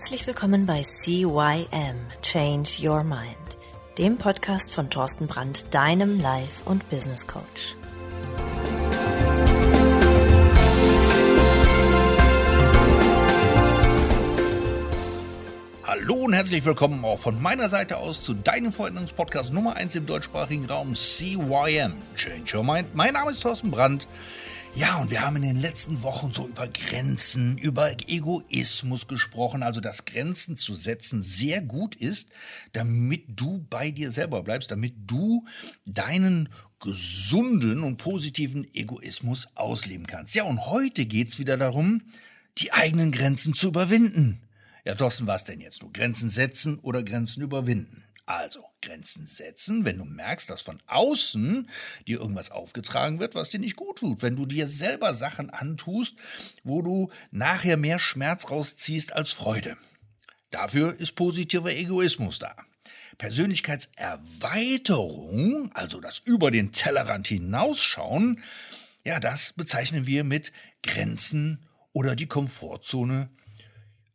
Herzlich willkommen bei CYM Change Your Mind, dem Podcast von Thorsten Brandt, deinem Life- und Business Coach. Hallo und herzlich willkommen auch von meiner Seite aus zu deinem Veränderungspodcast Nummer 1 im deutschsprachigen Raum CYM Change Your Mind. Mein Name ist Thorsten Brandt. Ja, und wir haben in den letzten Wochen so über Grenzen, über Egoismus gesprochen, also dass Grenzen zu setzen sehr gut ist, damit du bei dir selber bleibst, damit du deinen gesunden und positiven Egoismus ausleben kannst. Ja, und heute geht's wieder darum, die eigenen Grenzen zu überwinden. Ja, Thorsten, was denn jetzt? Nur Grenzen setzen oder Grenzen überwinden? Also, Grenzen setzen, wenn du merkst, dass von außen dir irgendwas aufgetragen wird, was dir nicht gut tut. Wenn du dir selber Sachen antust, wo du nachher mehr Schmerz rausziehst als Freude. Dafür ist positiver Egoismus da. Persönlichkeitserweiterung, also das über den Tellerrand hinausschauen, ja, das bezeichnen wir mit Grenzen oder die Komfortzone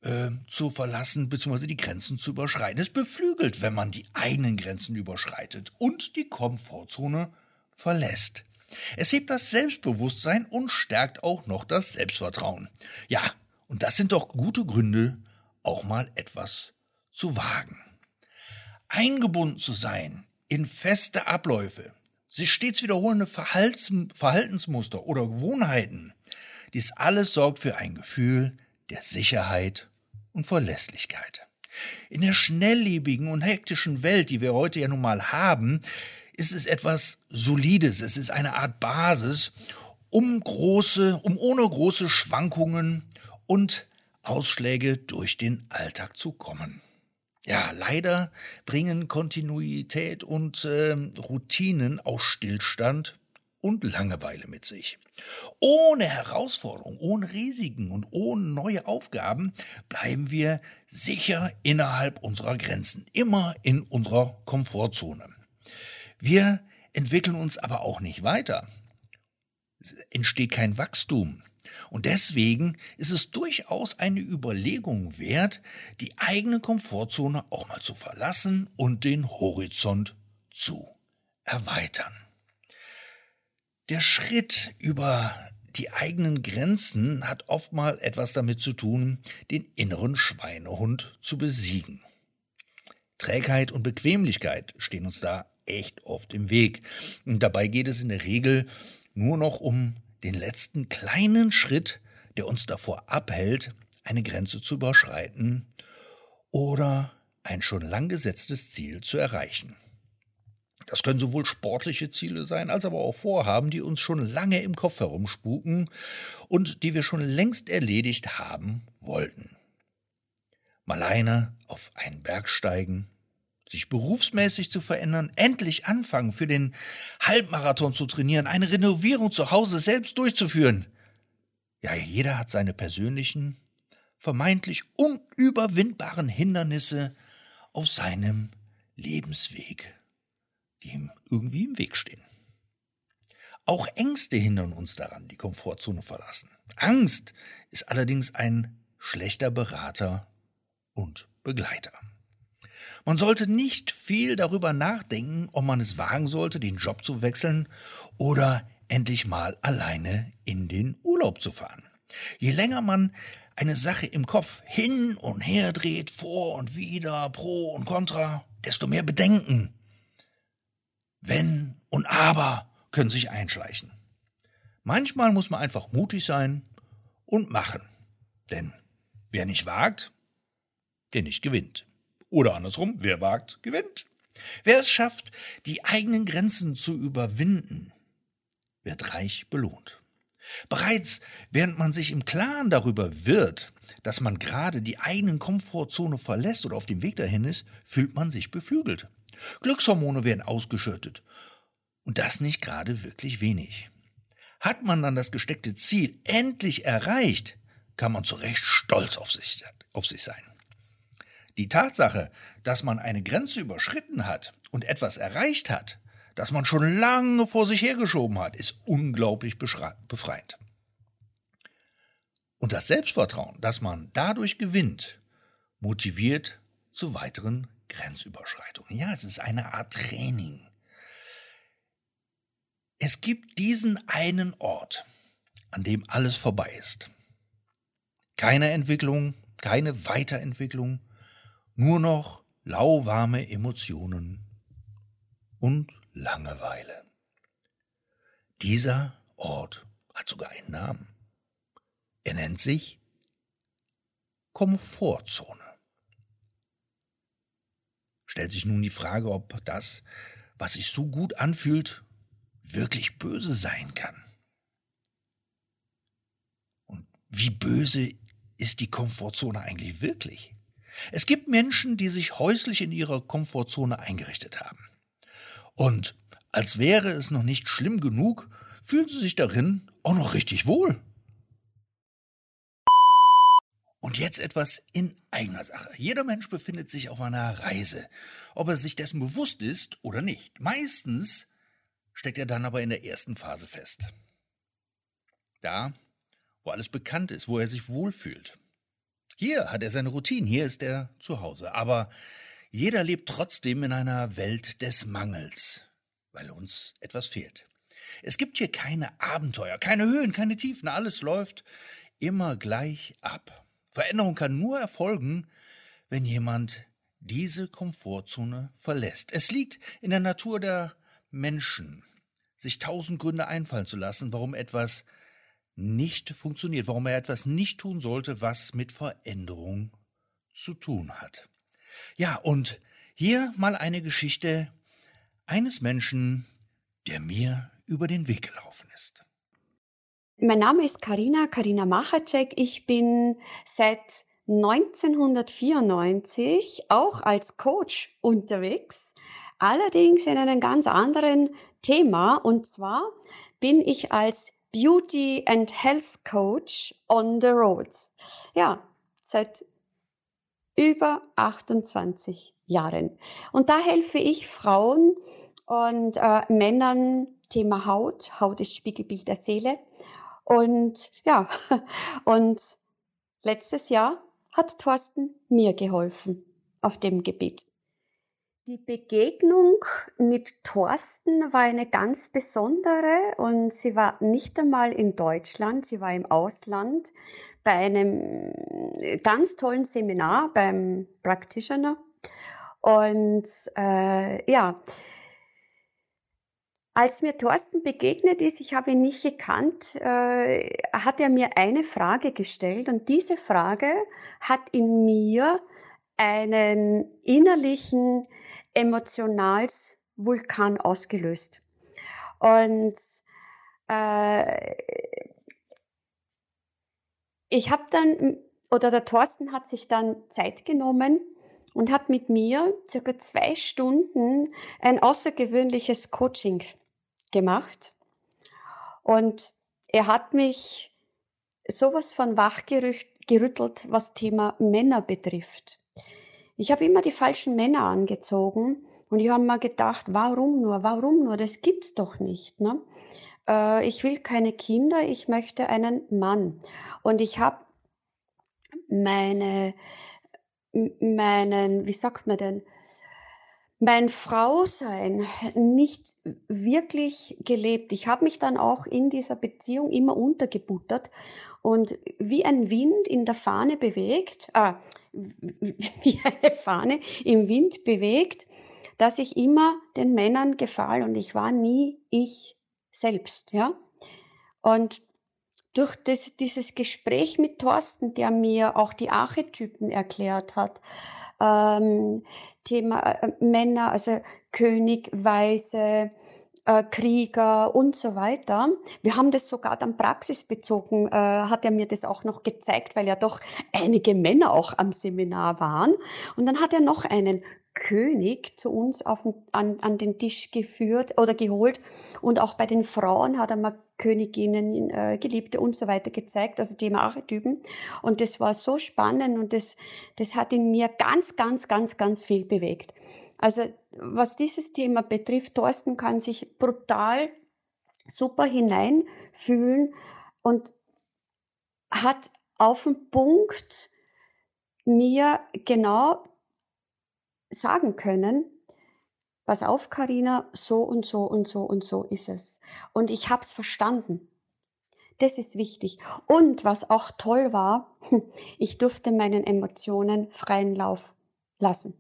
äh, zu verlassen bzw. die Grenzen zu überschreiten. Es beflügelt, wenn man die eigenen Grenzen überschreitet und die Komfortzone verlässt. Es hebt das Selbstbewusstsein und stärkt auch noch das Selbstvertrauen. Ja, und das sind doch gute Gründe, auch mal etwas zu wagen. Eingebunden zu sein in feste Abläufe, sich stets wiederholende Verhaltensmuster oder Gewohnheiten, dies alles sorgt für ein Gefühl der Sicherheit und Verlässlichkeit. In der schnelllebigen und hektischen Welt, die wir heute ja nun mal haben, ist es etwas Solides, es ist eine Art Basis, um große, um ohne große Schwankungen und Ausschläge durch den Alltag zu kommen. Ja, leider bringen Kontinuität und äh, Routinen auch Stillstand und Langeweile mit sich. Ohne Herausforderung, ohne Risiken und ohne neue Aufgaben bleiben wir sicher innerhalb unserer Grenzen, immer in unserer Komfortzone. Wir entwickeln uns aber auch nicht weiter. Es entsteht kein Wachstum. Und deswegen ist es durchaus eine Überlegung wert, die eigene Komfortzone auch mal zu verlassen und den Horizont zu erweitern. Der Schritt über die eigenen Grenzen hat oftmal etwas damit zu tun, den inneren Schweinehund zu besiegen. Trägheit und Bequemlichkeit stehen uns da echt oft im Weg. Und dabei geht es in der Regel nur noch um den letzten kleinen Schritt, der uns davor abhält, eine Grenze zu überschreiten oder ein schon lang gesetztes Ziel zu erreichen. Das können sowohl sportliche Ziele sein, als aber auch Vorhaben, die uns schon lange im Kopf herumspuken und die wir schon längst erledigt haben wollten. Mal alleine auf einen Berg steigen, sich berufsmäßig zu verändern, endlich anfangen, für den Halbmarathon zu trainieren, eine Renovierung zu Hause selbst durchzuführen. Ja, jeder hat seine persönlichen, vermeintlich unüberwindbaren Hindernisse auf seinem Lebensweg irgendwie im Weg stehen. Auch Ängste hindern uns daran, die Komfortzone verlassen. Angst ist allerdings ein schlechter Berater und Begleiter. Man sollte nicht viel darüber nachdenken, ob man es wagen sollte, den Job zu wechseln oder endlich mal alleine in den Urlaub zu fahren. Je länger man eine Sache im Kopf hin und her dreht, vor und wieder, pro und contra, desto mehr Bedenken wenn und aber können sich einschleichen. Manchmal muss man einfach mutig sein und machen. Denn wer nicht wagt, der nicht gewinnt. Oder andersrum, wer wagt, gewinnt. Wer es schafft, die eigenen Grenzen zu überwinden, wird reich belohnt. Bereits während man sich im Klaren darüber wird, dass man gerade die eigenen Komfortzone verlässt oder auf dem Weg dahin ist, fühlt man sich beflügelt. Glückshormone werden ausgeschüttet. Und das nicht gerade wirklich wenig. Hat man dann das gesteckte Ziel endlich erreicht, kann man zu Recht stolz auf sich, auf sich sein. Die Tatsache, dass man eine Grenze überschritten hat und etwas erreicht hat, das man schon lange vor sich hergeschoben hat, ist unglaublich befreiend. Und das Selbstvertrauen, das man dadurch gewinnt, motiviert zu weiteren Grenzüberschreitungen. Ja, es ist eine Art Training. Es gibt diesen einen Ort, an dem alles vorbei ist. Keine Entwicklung, keine Weiterentwicklung, nur noch lauwarme Emotionen und Langeweile. Dieser Ort hat sogar einen Namen. Er nennt sich Komfortzone. Stellt sich nun die Frage, ob das, was sich so gut anfühlt, wirklich böse sein kann. Und wie böse ist die Komfortzone eigentlich wirklich? Es gibt Menschen, die sich häuslich in ihrer Komfortzone eingerichtet haben. Und als wäre es noch nicht schlimm genug, fühlen sie sich darin auch noch richtig wohl. Und jetzt etwas in eigener Sache. Jeder Mensch befindet sich auf einer Reise, ob er sich dessen bewusst ist oder nicht. Meistens steckt er dann aber in der ersten Phase fest. Da, wo alles bekannt ist, wo er sich wohlfühlt. Hier hat er seine Routine, hier ist er zu Hause. Aber jeder lebt trotzdem in einer Welt des Mangels, weil uns etwas fehlt. Es gibt hier keine Abenteuer, keine Höhen, keine Tiefen, alles läuft immer gleich ab. Veränderung kann nur erfolgen, wenn jemand diese Komfortzone verlässt. Es liegt in der Natur der Menschen, sich tausend Gründe einfallen zu lassen, warum etwas nicht funktioniert, warum er etwas nicht tun sollte, was mit Veränderung zu tun hat. Ja, und hier mal eine Geschichte eines Menschen, der mir über den Weg gelaufen ist. Mein Name ist Karina, Karina Machacek. Ich bin seit 1994 auch als Coach unterwegs, allerdings in einem ganz anderen Thema. Und zwar bin ich als Beauty and Health Coach on the road. Ja, seit über 28 Jahren. Und da helfe ich Frauen und äh, Männern Thema Haut. Haut ist Spiegelbild der Seele. Und ja, und letztes Jahr hat Thorsten mir geholfen auf dem Gebiet. Die Begegnung mit Thorsten war eine ganz besondere und sie war nicht einmal in Deutschland, sie war im Ausland bei einem ganz tollen Seminar beim Practitioner. Und äh, ja, als mir Thorsten begegnet ist, ich habe ihn nicht gekannt, äh, hat er mir eine Frage gestellt und diese Frage hat in mir einen innerlichen Emotionalsvulkan ausgelöst. Und äh, ich habe dann, oder der Thorsten hat sich dann Zeit genommen, und hat mit mir circa zwei Stunden ein außergewöhnliches Coaching gemacht. Und er hat mich sowas von wachgerüttelt, was Thema Männer betrifft. Ich habe immer die falschen Männer angezogen und ich habe mir gedacht, warum nur, warum nur, das gibt's doch nicht. Ne? Äh, ich will keine Kinder, ich möchte einen Mann. Und ich habe meine, meinen, wie sagt man denn, mein Frausein nicht wirklich gelebt. Ich habe mich dann auch in dieser Beziehung immer untergebuttert und wie ein Wind in der Fahne bewegt, äh, wie eine Fahne im Wind bewegt, dass ich immer den Männern gefahl und ich war nie ich selbst, ja. Und durch das, dieses Gespräch mit Thorsten, der mir auch die Archetypen erklärt hat, ähm, Thema äh, Männer, also König, Weise, äh, Krieger und so weiter. Wir haben das sogar dann praxisbezogen, äh, hat er mir das auch noch gezeigt, weil ja doch einige Männer auch am Seminar waren. Und dann hat er noch einen König zu uns auf, an, an den Tisch geführt oder geholt. Und auch bei den Frauen hat er mal Königinnen, äh, Geliebte und so weiter gezeigt, also Thema Archetypen. Und das war so spannend und das, das hat in mir ganz, ganz, ganz, ganz viel bewegt. Also was dieses Thema betrifft, Thorsten kann sich brutal super hineinfühlen und hat auf den Punkt mir genau sagen können: „Pass auf, Karina, so und so und so und so ist es.“ Und ich habe es verstanden. Das ist wichtig. Und was auch toll war, ich durfte meinen Emotionen freien Lauf lassen.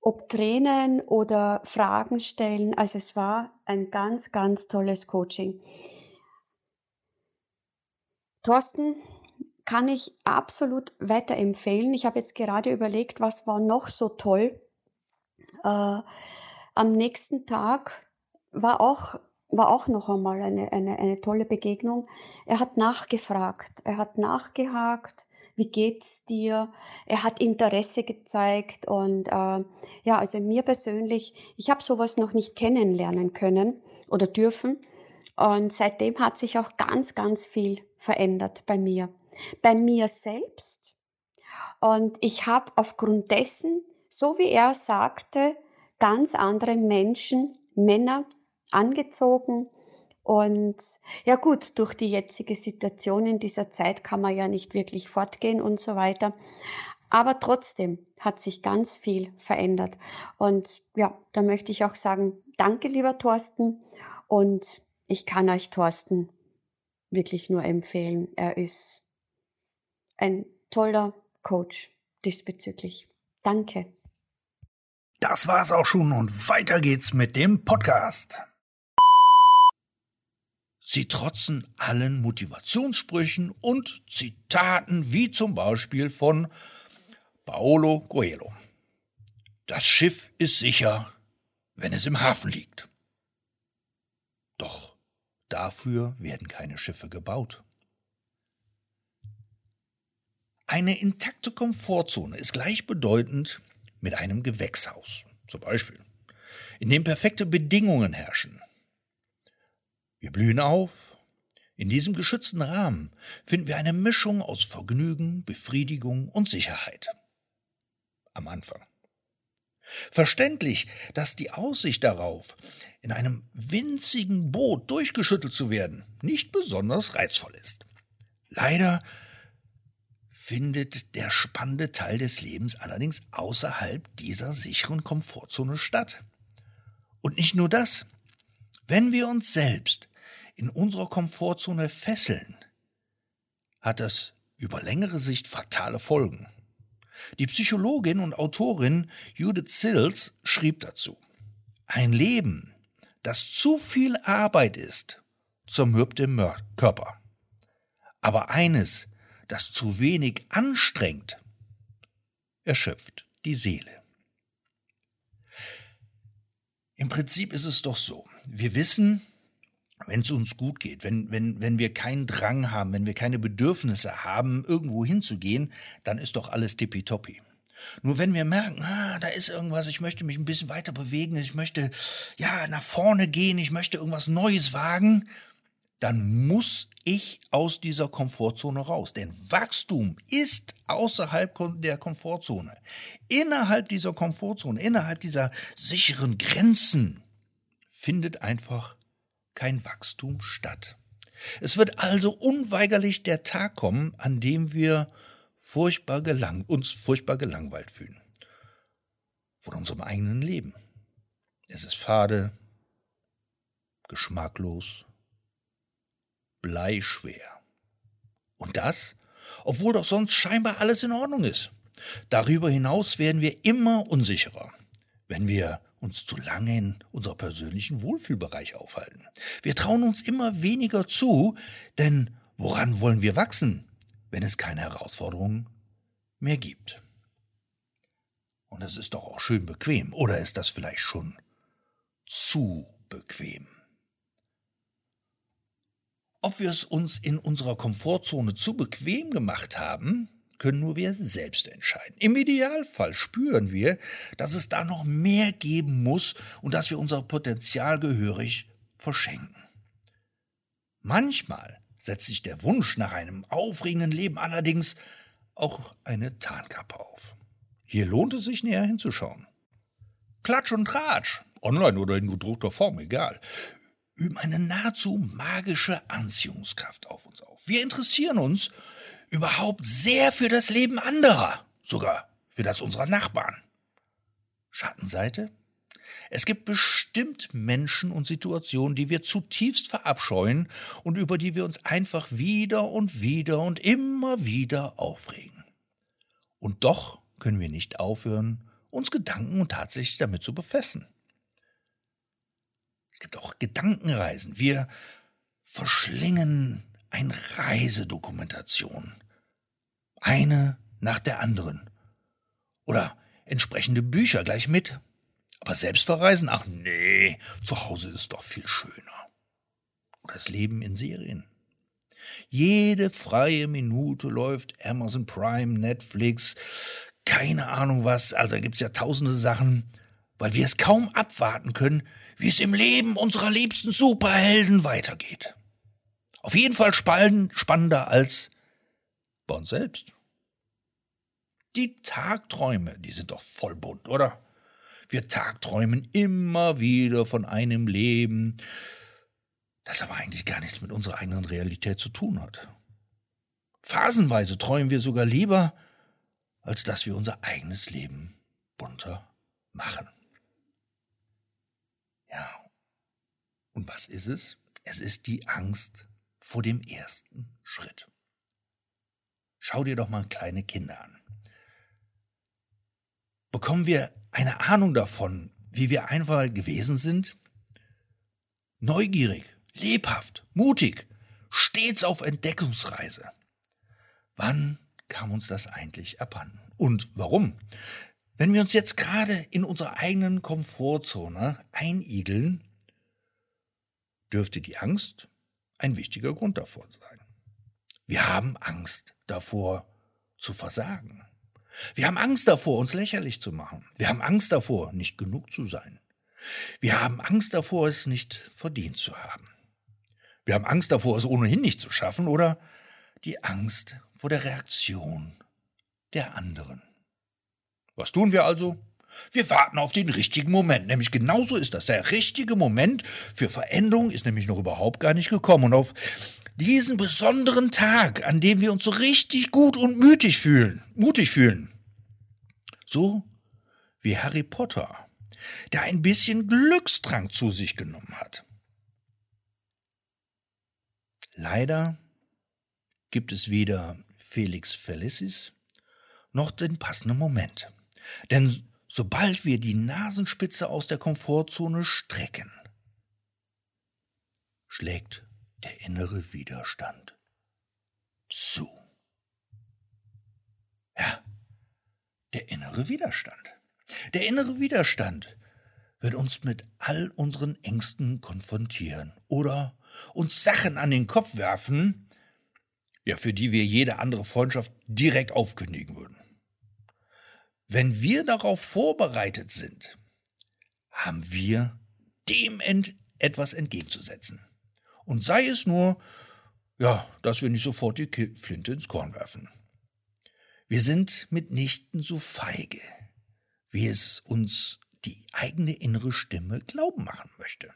Ob Tränen oder Fragen stellen, also es war ein ganz, ganz tolles Coaching. Thorsten kann ich absolut weiterempfehlen. Ich habe jetzt gerade überlegt, was war noch so toll. Äh, am nächsten Tag war auch war auch noch einmal eine eine eine tolle Begegnung. Er hat nachgefragt, er hat nachgehakt: „Wie geht's dir?“ Er hat Interesse gezeigt und, äh, ja, also mir persönlich ich habe so was noch nicht kennenlernen können oder dürfen und seitdem hat sich auch ganz, ganz viel verändert bei mir. Bei mir selbst und ich habe aufgrund dessen, so wie er sagte, ganz andere Menschen, Männer angezogen. Und ja gut, durch die jetzige Situation in dieser Zeit kann man ja nicht wirklich fortgehen und so weiter. Aber trotzdem hat sich ganz viel verändert. Und ja, da möchte ich auch sagen, danke, lieber Thorsten. Und ich kann euch Thorsten wirklich nur empfehlen. Er ist ein toller Coach diesbezüglich. Danke. Das war's auch schon und weiter geht's mit dem Podcast. Sie trotzen allen Motivationssprüchen und Zitaten wie zum Beispiel von Paolo Coelho. Das Schiff ist sicher, wenn es im Hafen liegt. Doch dafür werden keine Schiffe gebaut. Eine intakte Komfortzone ist gleichbedeutend mit einem Gewächshaus, zum Beispiel, in dem perfekte Bedingungen herrschen. Wir blühen auf. In diesem geschützten Rahmen finden wir eine Mischung aus Vergnügen, Befriedigung und Sicherheit. Am Anfang. Verständlich, dass die Aussicht darauf, in einem winzigen Boot durchgeschüttelt zu werden, nicht besonders reizvoll ist. Leider findet der spannende Teil des Lebens allerdings außerhalb dieser sicheren Komfortzone statt. Und nicht nur das. Wenn wir uns selbst in unserer Komfortzone fesseln, hat das über längere Sicht fatale Folgen. Die Psychologin und Autorin Judith Sills schrieb dazu, ein Leben, das zu viel Arbeit ist, zermürbt den Körper. Aber eines, das zu wenig anstrengt, erschöpft die Seele. Im Prinzip ist es doch so. Wir wissen, wenn es uns gut geht, wenn, wenn, wenn wir keinen Drang haben, wenn wir keine Bedürfnisse haben, irgendwo hinzugehen, dann ist doch alles tippitoppi. Nur wenn wir merken, ah, da ist irgendwas, ich möchte mich ein bisschen weiter bewegen, ich möchte ja nach vorne gehen, ich möchte irgendwas Neues wagen, dann muss ich aus dieser Komfortzone raus. Denn Wachstum ist außerhalb der Komfortzone. Innerhalb dieser Komfortzone, innerhalb dieser sicheren Grenzen findet einfach kein Wachstum statt. Es wird also unweigerlich der Tag kommen, an dem wir furchtbar gelang, uns furchtbar gelangweilt fühlen. Von unserem eigenen Leben. Es ist fade, geschmacklos, bleischwer. Und das, obwohl doch sonst scheinbar alles in Ordnung ist. Darüber hinaus werden wir immer unsicherer, wenn wir uns zu lange in unserer persönlichen Wohlfühlbereich aufhalten. Wir trauen uns immer weniger zu, denn woran wollen wir wachsen, wenn es keine Herausforderungen mehr gibt? Und es ist doch auch schön bequem, oder ist das vielleicht schon zu bequem? Ob wir es uns in unserer Komfortzone zu bequem gemacht haben, können nur wir selbst entscheiden. Im Idealfall spüren wir, dass es da noch mehr geben muss und dass wir unser Potenzial gehörig verschenken. Manchmal setzt sich der Wunsch nach einem aufregenden Leben allerdings auch eine Tarnkappe auf. Hier lohnt es sich näher hinzuschauen. Klatsch und Tratsch, online oder in gedruckter Form, egal, üben eine nahezu magische Anziehungskraft auf uns auf. Wir interessieren uns überhaupt sehr für das Leben anderer, sogar für das unserer Nachbarn. Schattenseite? Es gibt bestimmt Menschen und Situationen, die wir zutiefst verabscheuen und über die wir uns einfach wieder und wieder und immer wieder aufregen. Und doch können wir nicht aufhören, uns Gedanken und tatsächlich damit zu befessen. Es gibt auch Gedankenreisen. Wir verschlingen eine Reisedokumentation. Eine nach der anderen. Oder entsprechende Bücher gleich mit. Aber selbst verreisen, ach nee, zu Hause ist doch viel schöner. Oder das Leben in Serien. Jede freie Minute läuft Amazon Prime, Netflix, keine Ahnung was, also gibt's ja tausende Sachen, weil wir es kaum abwarten können, wie es im Leben unserer liebsten Superhelden weitergeht. Auf jeden Fall spannender als bei uns selbst. Die Tagträume, die sind doch voll bunt, oder? Wir tagträumen immer wieder von einem Leben, das aber eigentlich gar nichts mit unserer eigenen Realität zu tun hat. Phasenweise träumen wir sogar lieber, als dass wir unser eigenes Leben bunter machen. Ja. Und was ist es? Es ist die Angst vor dem ersten Schritt. Schau dir doch mal kleine Kinder an. Bekommen wir eine Ahnung davon, wie wir einmal gewesen sind? Neugierig, lebhaft, mutig, stets auf Entdeckungsreise. Wann kam uns das eigentlich abhanden? Und warum? Wenn wir uns jetzt gerade in unserer eigenen Komfortzone einigeln, dürfte die Angst ein wichtiger Grund davor sein. Wir haben Angst davor zu versagen. Wir haben Angst davor, uns lächerlich zu machen. Wir haben Angst davor, nicht genug zu sein. Wir haben Angst davor, es nicht verdient zu haben. Wir haben Angst davor, es ohnehin nicht zu schaffen oder die Angst vor der Reaktion der anderen. Was tun wir also? Wir warten auf den richtigen Moment. Nämlich genauso ist das. Der richtige Moment für Veränderung ist nämlich noch überhaupt gar nicht gekommen. Und auf diesen besonderen Tag, an dem wir uns so richtig gut und mutig fühlen, mutig fühlen, so wie Harry Potter, der ein bisschen Glückstrank zu sich genommen hat. Leider gibt es weder Felix Felicis noch den passenden Moment. Denn sobald wir die Nasenspitze aus der Komfortzone strecken, schlägt der innere Widerstand zu. Ja, der innere Widerstand. Der innere Widerstand wird uns mit all unseren Ängsten konfrontieren oder uns Sachen an den Kopf werfen, ja, für die wir jede andere Freundschaft direkt aufkündigen würden. Wenn wir darauf vorbereitet sind, haben wir dem ent etwas entgegenzusetzen. Und sei es nur, ja, dass wir nicht sofort die Flinte ins Korn werfen. Wir sind mitnichten so feige, wie es uns die eigene innere Stimme glauben machen möchte.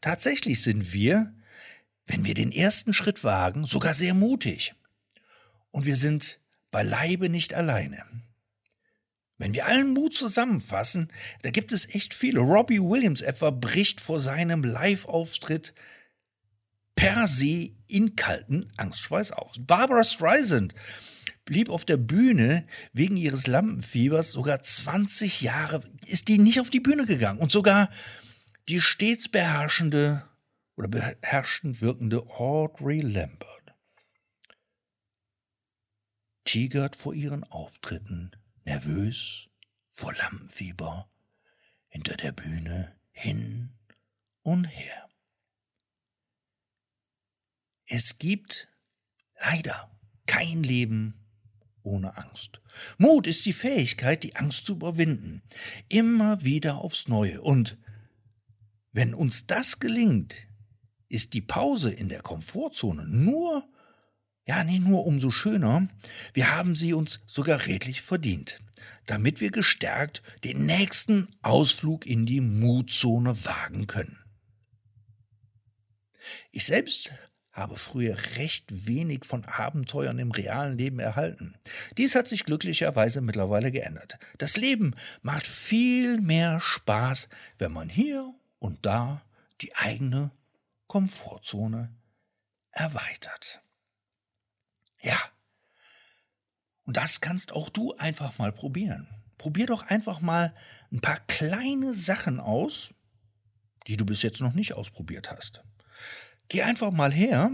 Tatsächlich sind wir wenn wir den ersten Schritt wagen, sogar sehr mutig. Und wir sind beileibe nicht alleine. Wenn wir allen Mut zusammenfassen, da gibt es echt viele. Robbie Williams etwa bricht vor seinem Live-Auftritt per se in kalten Angstschweiß aus. Barbara Streisand blieb auf der Bühne wegen ihres Lampenfiebers sogar 20 Jahre, ist die nicht auf die Bühne gegangen. Und sogar die stets beherrschende oder beherrschend wirkende Audrey Lambert tigert vor ihren Auftritten, nervös, vor Lampenfieber, hinter der Bühne hin und her. Es gibt leider kein Leben ohne Angst. Mut ist die Fähigkeit, die Angst zu überwinden, immer wieder aufs Neue. Und wenn uns das gelingt, ist die Pause in der Komfortzone nur, ja, nicht nur umso schöner, wir haben sie uns sogar redlich verdient, damit wir gestärkt den nächsten Ausflug in die Mutzone wagen können. Ich selbst habe früher recht wenig von Abenteuern im realen Leben erhalten. Dies hat sich glücklicherweise mittlerweile geändert. Das Leben macht viel mehr Spaß, wenn man hier und da die eigene Komfortzone erweitert. Ja. Und das kannst auch du einfach mal probieren. Probier doch einfach mal ein paar kleine Sachen aus, die du bis jetzt noch nicht ausprobiert hast. Geh einfach mal her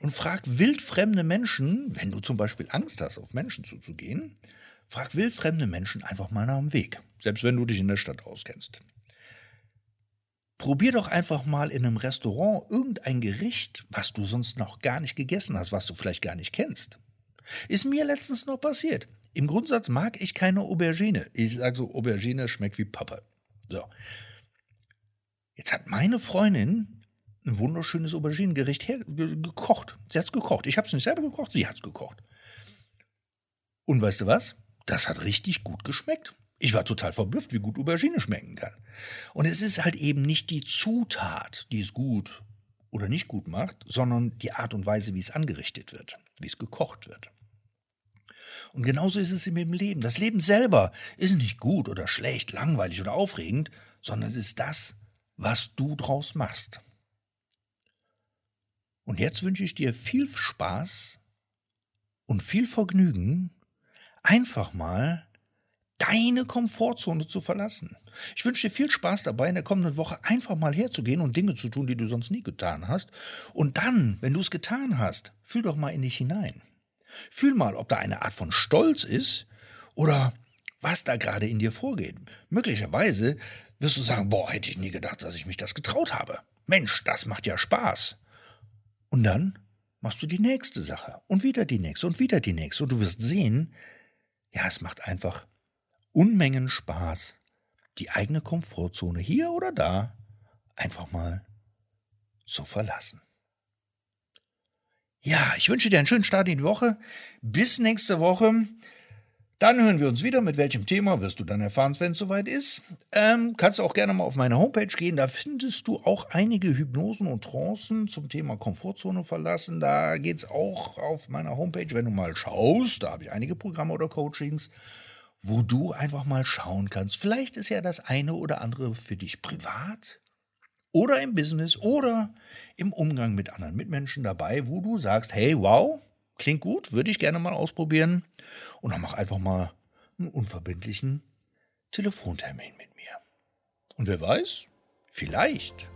und frag wildfremde Menschen, wenn du zum Beispiel Angst hast, auf Menschen zuzugehen, frag wildfremde Menschen einfach mal nach dem Weg, selbst wenn du dich in der Stadt auskennst. Probier doch einfach mal in einem Restaurant irgendein Gericht, was du sonst noch gar nicht gegessen hast, was du vielleicht gar nicht kennst. Ist mir letztens noch passiert. Im Grundsatz mag ich keine Aubergine. Ich sage so, Aubergine schmeckt wie Pappe. So. Jetzt hat meine Freundin ein wunderschönes Auberginengericht her gekocht. Sie hat's gekocht. Ich habe es nicht selber gekocht, sie hat's gekocht. Und weißt du was? Das hat richtig gut geschmeckt. Ich war total verblüfft, wie gut Aubergine schmecken kann. Und es ist halt eben nicht die Zutat, die es gut oder nicht gut macht, sondern die Art und Weise, wie es angerichtet wird, wie es gekocht wird. Und genauso ist es im Leben. Das Leben selber ist nicht gut oder schlecht, langweilig oder aufregend, sondern es ist das, was du draus machst. Und jetzt wünsche ich dir viel Spaß und viel Vergnügen, einfach mal deine Komfortzone zu verlassen. Ich wünsche dir viel Spaß dabei, in der kommenden Woche einfach mal herzugehen und Dinge zu tun, die du sonst nie getan hast. Und dann, wenn du es getan hast, fühl doch mal in dich hinein. Fühl mal, ob da eine Art von Stolz ist oder was da gerade in dir vorgeht. Möglicherweise wirst du sagen, boah, hätte ich nie gedacht, dass ich mich das getraut habe. Mensch, das macht ja Spaß. Und dann machst du die nächste Sache und wieder die nächste und wieder die nächste. Und du wirst sehen, ja, es macht einfach Unmengen Spaß, die eigene Komfortzone hier oder da einfach mal zu verlassen. Ja, ich wünsche dir einen schönen Start in die Woche. Bis nächste Woche. Dann hören wir uns wieder. Mit welchem Thema wirst du dann erfahren, wenn es soweit ist. Ähm, kannst du auch gerne mal auf meine Homepage gehen. Da findest du auch einige Hypnosen und Trancen zum Thema Komfortzone verlassen. Da geht es auch auf meiner Homepage, wenn du mal schaust. Da habe ich einige Programme oder Coachings, wo du einfach mal schauen kannst. Vielleicht ist ja das eine oder andere für dich privat oder im Business oder im Umgang mit anderen Mitmenschen dabei, wo du sagst, hey, wow, Klingt gut, würde ich gerne mal ausprobieren. Und dann mach einfach mal einen unverbindlichen Telefontermin mit mir. Und wer weiß, vielleicht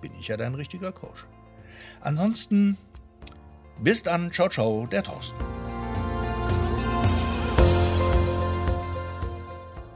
bin ich ja dein richtiger Coach. Ansonsten, bis dann, ciao, ciao, der Thorsten.